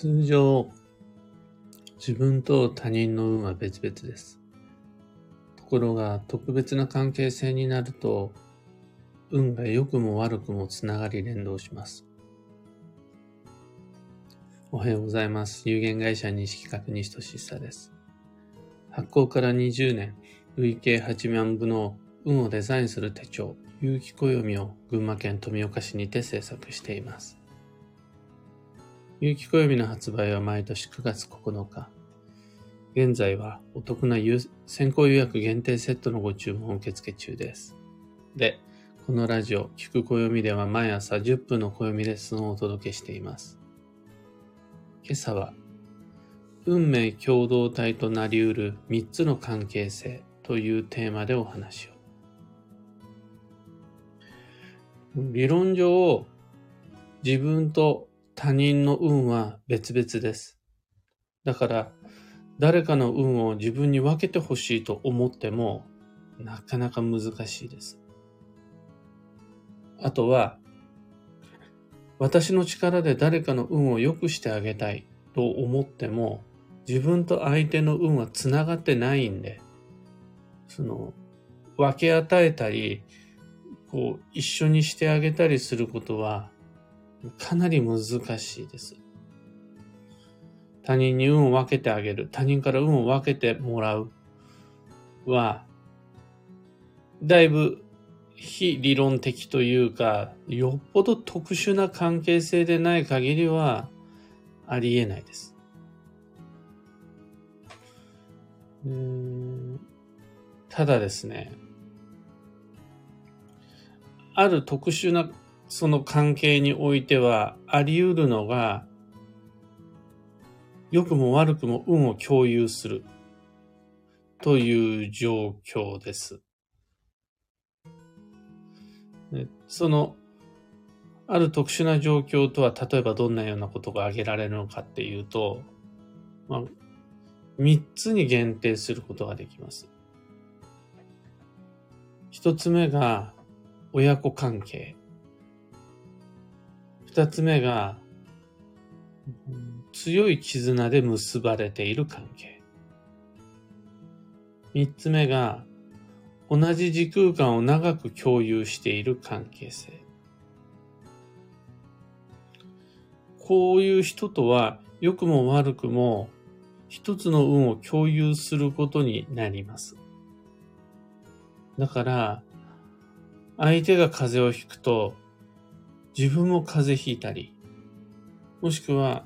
通常、自分と他人の運は別々です。ところが、特別な関係性になると、運が良くも悪くもつながり連動します。おはようございます。有限会社西企画西俊久です。発行から20年、累計8万部の運をデザインする手帳、有機暦を群馬県富岡市にて制作しています。有機暦の発売は毎年9月9日。現在はお得な先行予約限定セットのご注文受付中です。で、このラジオ、聞く暦では毎朝10分の暦レッスンをお届けしています。今朝は、運命共同体となり得る3つの関係性というテーマでお話を。理論上、自分と他人の運は別々です。だから、誰かの運を自分に分けてほしいと思っても、なかなか難しいです。あとは、私の力で誰かの運を良くしてあげたいと思っても、自分と相手の運は繋がってないんで、その、分け与えたり、こう、一緒にしてあげたりすることは、かなり難しいです。他人に運を分けてあげる、他人から運を分けてもらうは、だいぶ非理論的というか、よっぽど特殊な関係性でない限りはありえないです。ただですね、ある特殊なその関係においてはあり得るのが、良くも悪くも運を共有するという状況です。その、ある特殊な状況とは、例えばどんなようなことが挙げられるのかっていうと、まあ、三つに限定することができます。一つ目が、親子関係。二つ目が、強い絆で結ばれている関係。三つ目が、同じ時空間を長く共有している関係性。こういう人とは良くも悪くも一つの運を共有することになります。だから、相手が風邪をひくと自分も風邪ひいたり、もしくは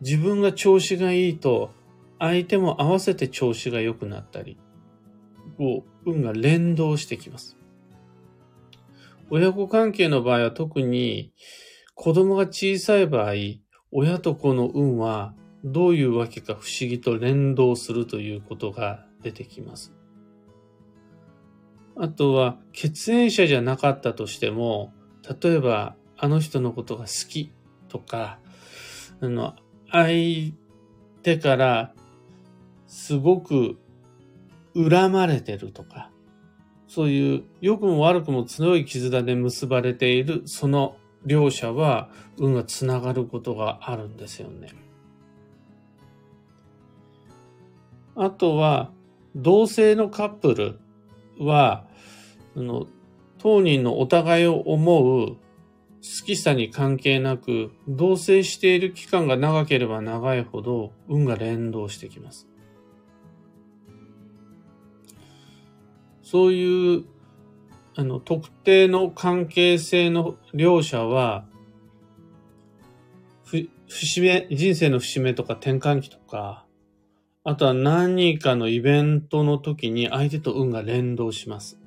自分が調子がいいと相手も合わせて調子が良くなったり、こう、運が連動してきます。親子関係の場合は特に子供が小さい場合、親と子の運はどういうわけか不思議と連動するということが出てきます。あとは血縁者じゃなかったとしても、例えばあの人のことが好きとか、あの、相手からすごく恨まれてるとか、そういう良くも悪くも強い絆で結ばれているその両者は運がつながることがあるんですよね。あとは同性のカップルは、その当人のお互いを思う好きさに関係なく、同棲している期間が長ければ長いほど運が連動してきます。そういう、あの、特定の関係性の両者は、ふ、節目、人生の節目とか転換期とか、あとは何かのイベントの時に相手と運が連動します。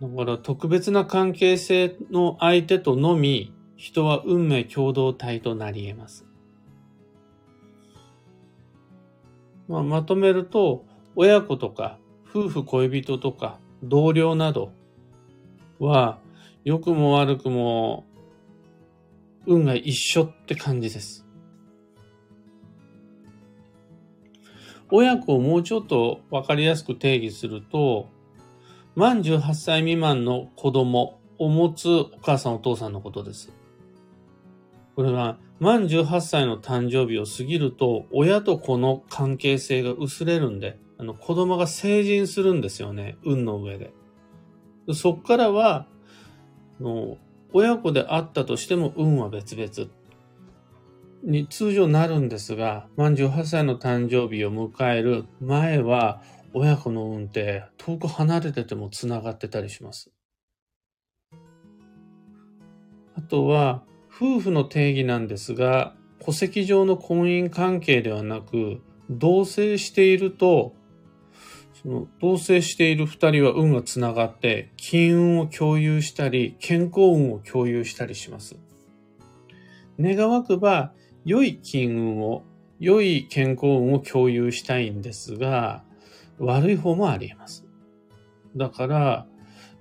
だから特別な関係性の相手とのみ、人は運命共同体となり得ます。まあ、まとめると、親子とか夫婦恋人とか同僚などは良くも悪くも運が一緒って感じです。親子をもうちょっとわかりやすく定義すると、満18歳未満の子供を持つお母さんお父さんのことです。これは満18歳の誕生日を過ぎると、親と子の関係性が薄れるんで、あの子供が成人するんですよね、運の上で。そっからは、の親子であったとしても運は別々に通常なるんですが、満18歳の誕生日を迎える前は、親子の運って遠く離れてても繋がってたりします。あとは、夫婦の定義なんですが、戸籍上の婚姻関係ではなく、同棲していると、その同棲している二人は運がつながって、金運を共有したり、健康運を共有したりします。願わくば、良い金運を、良い健康運を共有したいんですが、悪い方もあり得ます。だから、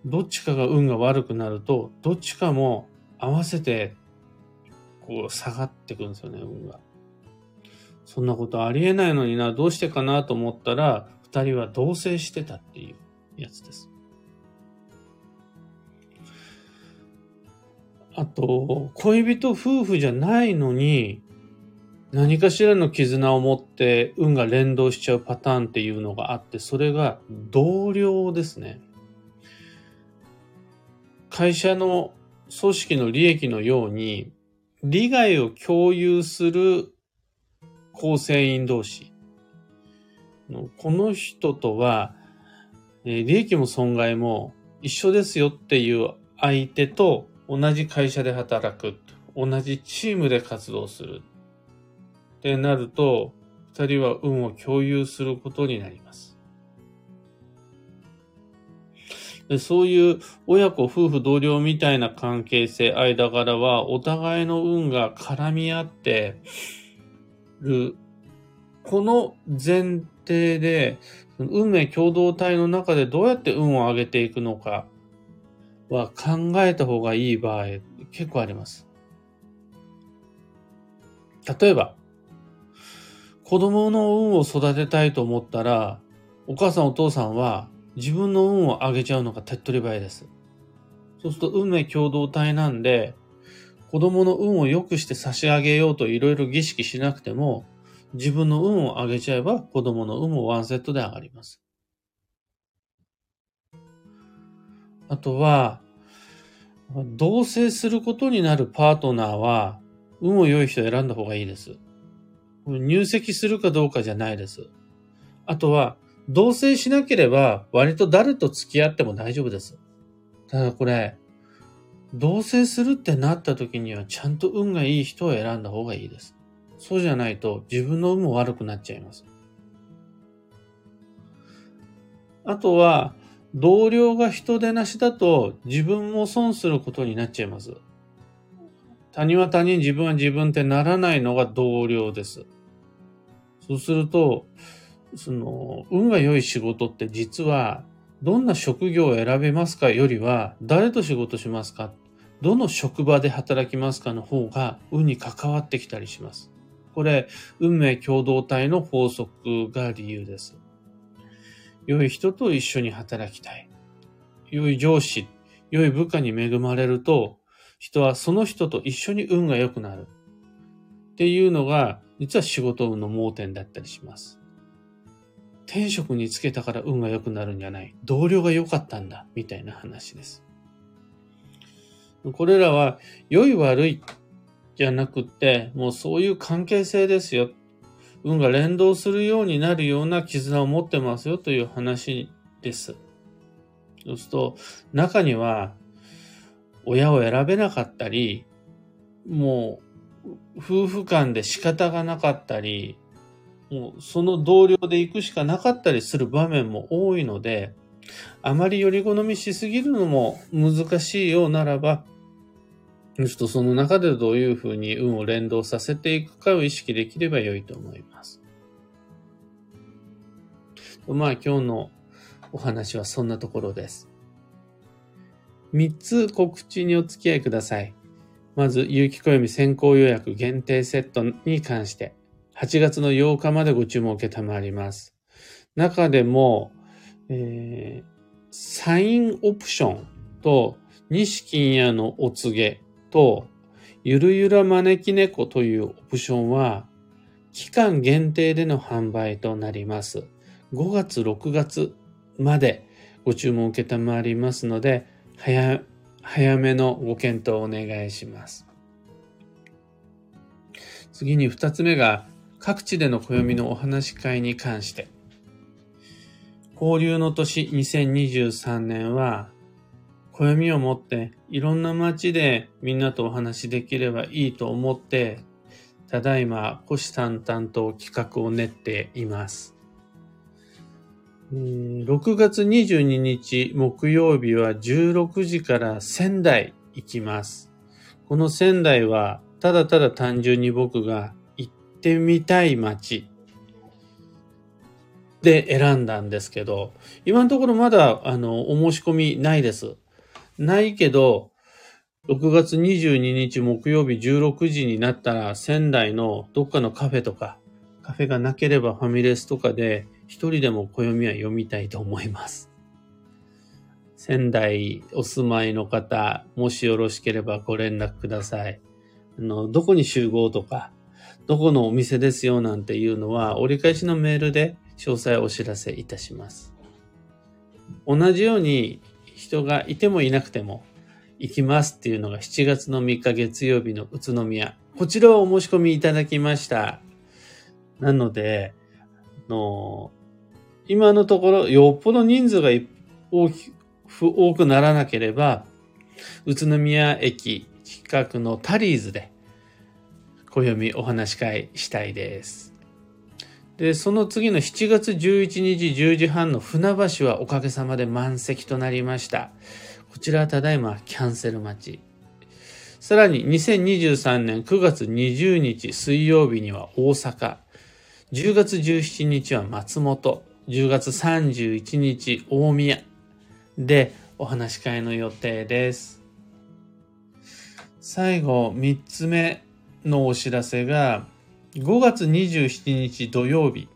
どっちかが運が悪くなると、どっちかも合わせてこう下がってくんですよね、運が。そんなことありえないのにな、どうしてかなと思ったら、二人は同棲してたっていうやつです。あと、恋人夫婦じゃないのに、何かしらの絆を持って運が連動しちゃうパターンっていうのがあって、それが同僚ですね。会社の組織の利益のように、利害を共有する構成員同士。この人とは、利益も損害も一緒ですよっていう相手と同じ会社で働く。同じチームで活動する。ってなると、二人は運を共有することになります。でそういう親子、夫婦、同僚みたいな関係性、間柄は、お互いの運が絡み合ってる。この前提で、運命共同体の中でどうやって運を上げていくのかは考えた方がいい場合、結構あります。例えば、子供の運を育てたいと思ったら、お母さんお父さんは自分の運を上げちゃうのが手っ取り早いです。そうすると運命共同体なんで、子供の運を良くして差し上げようといろいろ儀式しなくても、自分の運を上げちゃえば子供の運もワンセットで上がります。あとは、同棲することになるパートナーは、運を良い人を選んだ方がいいです。入籍するかどうかじゃないです。あとは、同棲しなければ割と誰と付き合っても大丈夫です。ただこれ、同棲するってなった時にはちゃんと運がいい人を選んだ方がいいです。そうじゃないと自分の運も悪くなっちゃいます。あとは、同僚が人手なしだと自分も損することになっちゃいます。他人は他人、自分は自分ってならないのが同僚です。そうすると、その、運が良い仕事って実は、どんな職業を選べますかよりは、誰と仕事しますかどの職場で働きますかの方が運に関わってきたりします。これ、運命共同体の法則が理由です。良い人と一緒に働きたい。良い上司、良い部下に恵まれると、人はその人と一緒に運が良くなる。っていうのが、実は仕事運の盲点だったりします。天職につけたから運が良くなるんじゃない。同僚が良かったんだ。みたいな話です。これらは良い悪いじゃなくって、もうそういう関係性ですよ。運が連動するようになるような絆を持ってますよという話です。そうすると、中には、親を選べなかったり、もう、夫婦間で仕方がなかったり、もうその同僚で行くしかなかったりする場面も多いので、あまりより好みしすぎるのも難しいようならば、ちょっとその中でどういうふうに運を連動させていくかを意識できれば良いと思います。まあ今日のお話はそんなところです。三つ告知にお付き合いください。まず、有機暦先行予約限定セットに関して。8月の8日までご注文を受けたまります。中でも、えー、サインオプションと、西金屋のお告げと、ゆるゆら招き猫というオプションは、期間限定での販売となります。5月、6月までご注文を受けたまりますので、早、早めのご検討をお願いします。次に二つ目が、各地での暦のお話し会に関して。交流の年2023年は、暦を持っていろんな街でみんなとお話しできればいいと思って、ただいま虎視眈々と企画を練っています。6月22日木曜日は16時から仙台行きます。この仙台はただただ単純に僕が行ってみたい街で選んだんですけど、今のところまだあのお申し込みないです。ないけど、6月22日木曜日16時になったら仙台のどっかのカフェとか、カフェがなければファミレスとかで一人でも暦は読みたいと思います。仙台お住まいの方、もしよろしければご連絡ください。あの、どこに集合とか、どこのお店ですよなんていうのは折り返しのメールで詳細をお知らせいたします。同じように人がいてもいなくても行きますっていうのが7月の3日月曜日の宇都宮。こちらはお申し込みいただきました。なので、の今のところよっぽど人数が大き多くならなければ、宇都宮駅近くのタリーズで暦お話し会したいです。で、その次の7月11日10時半の船橋はおかげさまで満席となりました。こちらはただいまキャンセル待ち。さらに2023年9月20日水曜日には大阪、10月17日は松本、10月31日大宮でお話し会の予定です。最後3つ目のお知らせが5月27日土曜日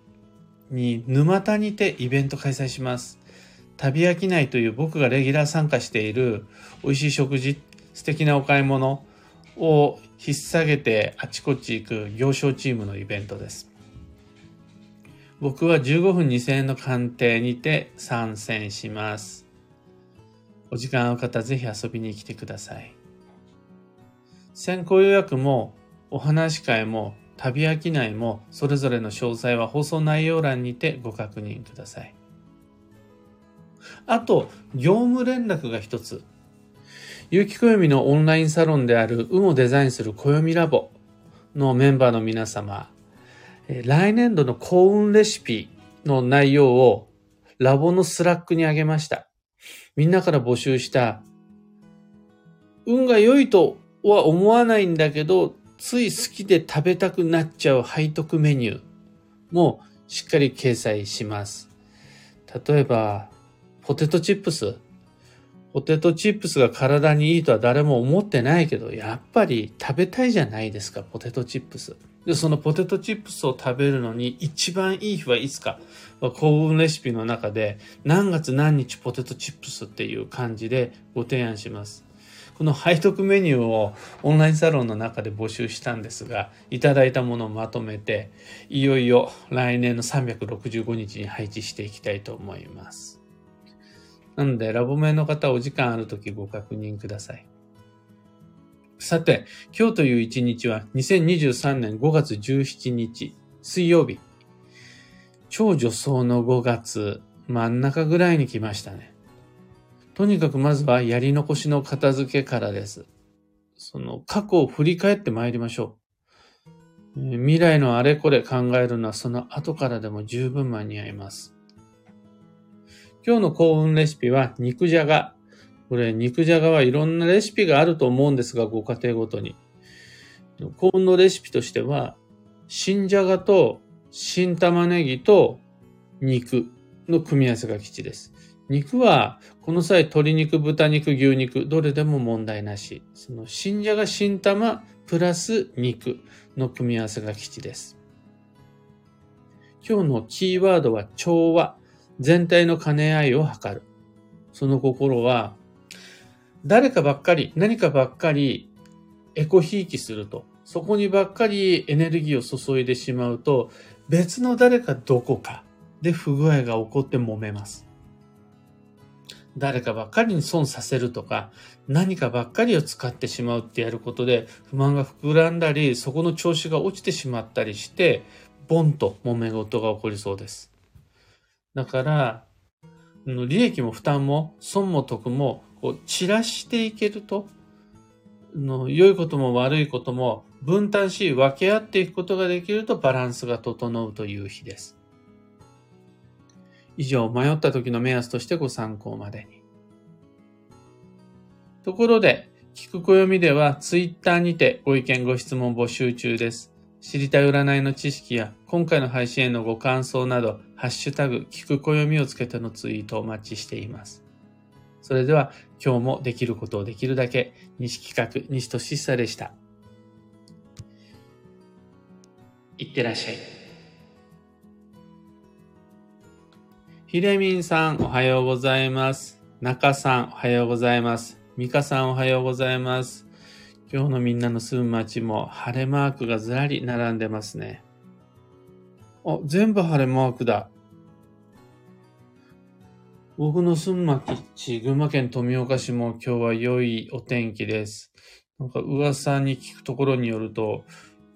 に沼田にてイベント開催します。旅飽きないという僕がレギュラー参加している美味しい食事、素敵なお買い物を引っ提げてあちこち行く行商チームのイベントです。僕は15分2000円の鑑定にて参戦します。お時間ある方ぜひ遊びに来てください。先行予約もお話し会も旅飽きないもそれぞれの詳細は放送内容欄にてご確認ください。あと、業務連絡が一つ。有機暦のオンラインサロンである運をデザインする暦ラボのメンバーの皆様、来年度の幸運レシピの内容をラボの Slack にあげました。みんなから募集した運が良いとは思わないんだけど、つい好きで食べたくなっちゃう背徳メニューもしっかり掲載します。例えば、ポテトチップス。ポテトチップスが体にいいとは誰も思ってないけど、やっぱり食べたいじゃないですか、ポテトチップス。で、そのポテトチップスを食べるのに一番いい日はいつか、幸運レシピの中で何月何日ポテトチップスっていう感じでご提案します。この背徳メニューをオンラインサロンの中で募集したんですが、いただいたものをまとめて、いよいよ来年の365日に配置していきたいと思います。なので、ラボ名の方お時間あるときご確認ください。さて、今日という一日は2023年5月17日、水曜日。超女装の5月真ん中ぐらいに来ましたね。とにかくまずはやり残しの片付けからです。その過去を振り返って参りましょう。未来のあれこれ考えるのはその後からでも十分間に合います。今日の幸運レシピは肉じゃが。これ肉じゃがはいろんなレシピがあると思うんですが、ご家庭ごとに。幸運のレシピとしては、新じゃがと新玉ねぎと肉の組み合わせが基地です。肉は、この際、鶏肉、豚肉、牛肉、どれでも問題なし。その、新じゃが、新玉、プラス肉の組み合わせが基地です。今日のキーワードは調和。全体の兼ね合いを図る。その心は、誰かばっかり、何かばっかりエコひいきすると、そこにばっかりエネルギーを注いでしまうと、別の誰かどこかで不具合が起こって揉めます。誰かばっかりに損させるとか、何かばっかりを使ってしまうってやることで、不満が膨らんだり、そこの調子が落ちてしまったりして、ボンと揉め事が起こりそうです。だから、利益も負担も損も得もこう散らしていけると、の良いことも悪いことも分担し分け合っていくことができるとバランスが整うという日です。以上、迷った時の目安としてご参考までに。ところで、聞く暦ではツイッターにてご意見ご質問募集中です。知りたい占いの知識や今回の配信へのご感想など、ハッシュタグ、聞く暦をつけてのツイートをお待ちしています。それでは、今日もできることをできるだけ、西企画、西俊久でした。いってらっしゃい。ひれみんさん、おはようございます。中さん、おはようございます。みかさん、おはようございます。今日のみんなの住む街も晴れマークがずらり並んでますね。あ、全部晴れマークだ。僕の住む町、群馬県富岡市も今日は良いお天気です。なんか噂に聞くところによると、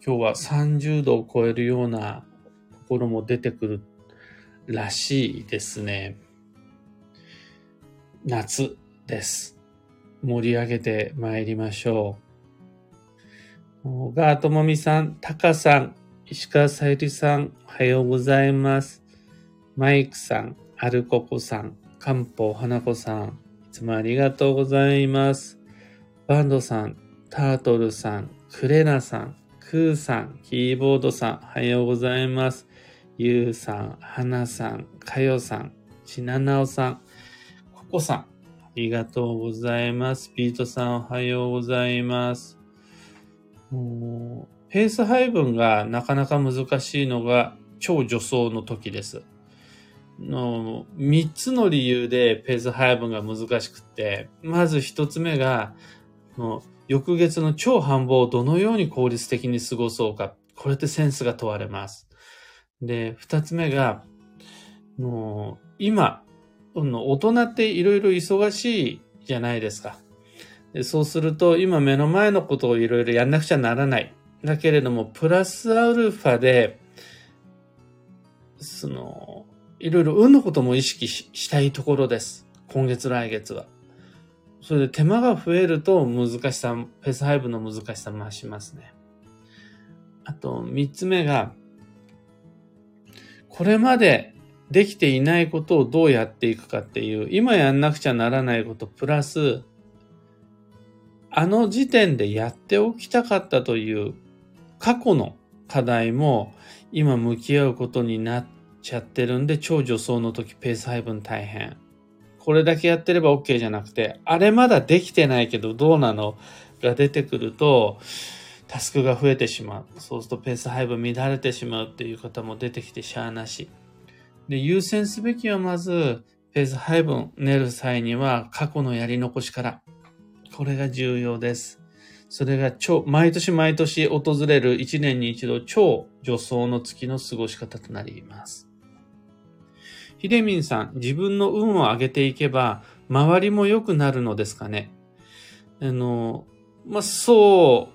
今日は30度を超えるようなところも出てくるらしいですね。夏です。盛り上げて参りましょう。小川智美さん、タカさん、石川さゆりさん、おはようございます。マイクさん、アルココさん、漢方花子さん、いつもありがとうございます。バンドさん、タートルさん、クレナさん、クーさん、キーボードさん、おはようございます。ゆうさん、はなさん、かよさん、ちななおさん、ここさん、ありがとうございます。ピートさん、おはようございます。ペース配分がなかなか難しいのが超助走の時です。の3つの理由でペース配分が難しくて、まず1つ目が、翌月の超繁忙をどのように効率的に過ごそうか。これってセンスが問われます。で、2つ目が、の今、大人っていろいろ忙しいじゃないですか。そうすると、今目の前のことをいろいろやんなくちゃならない。だけれども、プラスアルファで、その、いろいろ運のことも意識したいところです。今月来月は。それで手間が増えると難しさ、ペース配分の難しさ増しますね。あと、三つ目が、これまでできていないことをどうやっていくかっていう、今やんなくちゃならないこと、プラス、あの時点でやっておきたかったという過去の課題も今向き合うことになっちゃってるんで超助走の時ペース配分大変。これだけやってれば OK じゃなくて、あれまだできてないけどどうなの？が出てくると、タスクが増えてしまう。そうするとペース配分乱れてしまうっていう方も出てきてしゃあなし。で、優先すべきはまず、ペース配分練る際には過去のやり残しからこれが重要です。それが超、毎年毎年訪れる1年に一度超助走の月の過ごし方となります。ひでみんさん、自分の運を上げていけば、周りも良くなるのですかね？あの、まあ、そ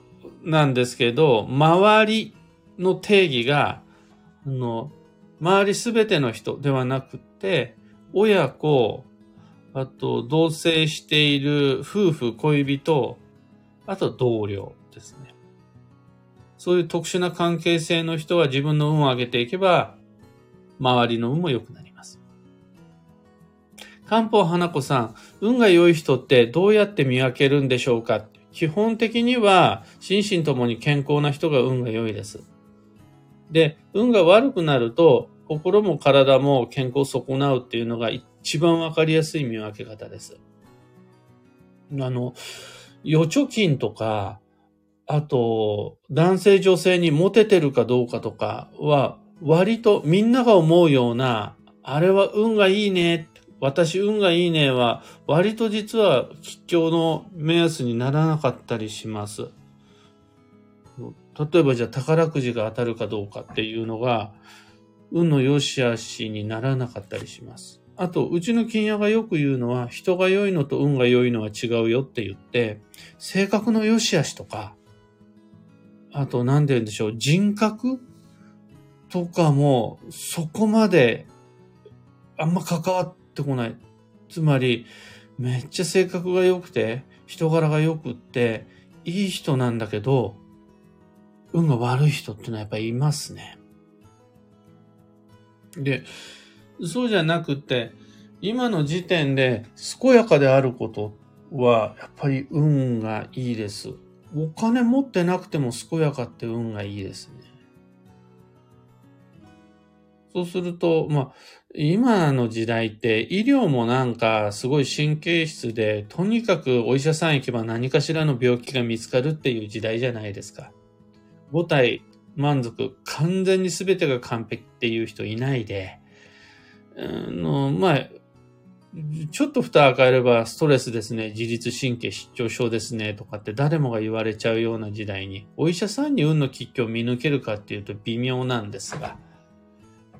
うなんですけど、周りの定義が、あの、周りすべての人ではなくて、親子、あと、同棲している夫婦、恋人、あと同僚ですね。そういう特殊な関係性の人は自分の運を上げていけば、周りの運も良くなります。漢方花子さん、運が良い人ってどうやって見分けるんでしょうか？基本的には、心身ともに健康な人が運が良いです。で、運が悪くなると、心も体も健康を損なうっていうのが一一番わかりやすい見分け方です。あの、預貯金とか、あと、男性女性にモテてるかどうかとかは、割とみんなが思うような、あれは運がいいね、私運がいいねは、割と実は吉祥の目安にならなかったりします。例えばじゃあ宝くじが当たるかどうかっていうのが、運の良し悪しにならなかったりします。あと、うちの金屋がよく言うのは、人が良いのと運が良いのは違うよって言って、性格の良し悪しとか、あと、何て言うんでしょう、人格とかも、そこまで、あんま関わってこない。つまり、めっちゃ性格が良くて、人柄が良くって、いい人なんだけど、運が悪い人ってのはやっぱりいますね。で、そうじゃなくて、今の時点で健やかであることは、やっぱり運がいいです。お金持ってなくても健やかって運がいいですね。そうすると、まあ、今の時代って医療もなんかすごい神経質で、とにかくお医者さん行けば何かしらの病気が見つかるっていう時代じゃないですか。5体満足、完全に全てが完璧っていう人いないで、の、まあ、ちょっと蓋開かればストレスですね、自律神経失調症ですね、とかって誰もが言われちゃうような時代に、お医者さんに運の吉居を見抜けるかっていうと微妙なんですが、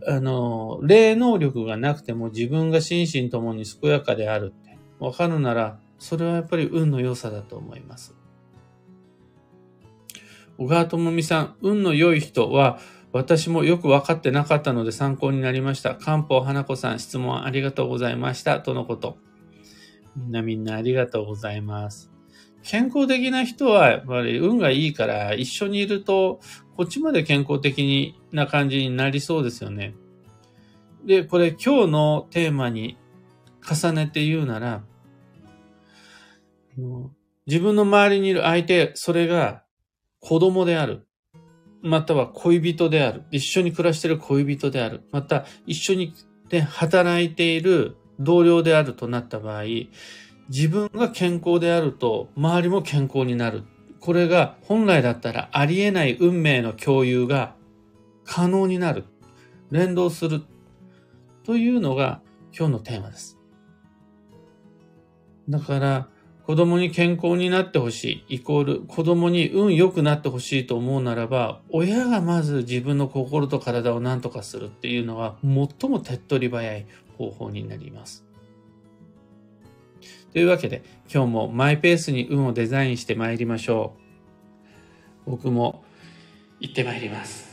あの、霊能力がなくても自分が心身ともに健やかであるって。わかるなら、それはやっぱり運の良さだと思います。小川智美さん、運の良い人は、私もよく分かってなかったので参考になりました。漢方花子さん、質問ありがとうございました。とのこと。みんなみんなありがとうございます。健康的な人はやっぱり運がいいから一緒にいるとこっちまで健康的な感じになりそうですよね。で、これ今日のテーマに重ねて言うなら、自分の周りにいる相手、それが子供である。または恋人である。一緒に暮らしている恋人である。また一緒にで働いている同僚であるとなった場合、自分が健康であると周りも健康になる。これが本来だったらありえない運命の共有が可能になる。連動する。というのが今日のテーマです。だから、子供に健康になってほしい、イコール子供に運良くなってほしいと思うならば、親がまず自分の心と体を何とかするっていうのは最も手っ取り早い方法になります。というわけで、今日もマイペースに運をデザインして参りましょう。僕も行って参ります。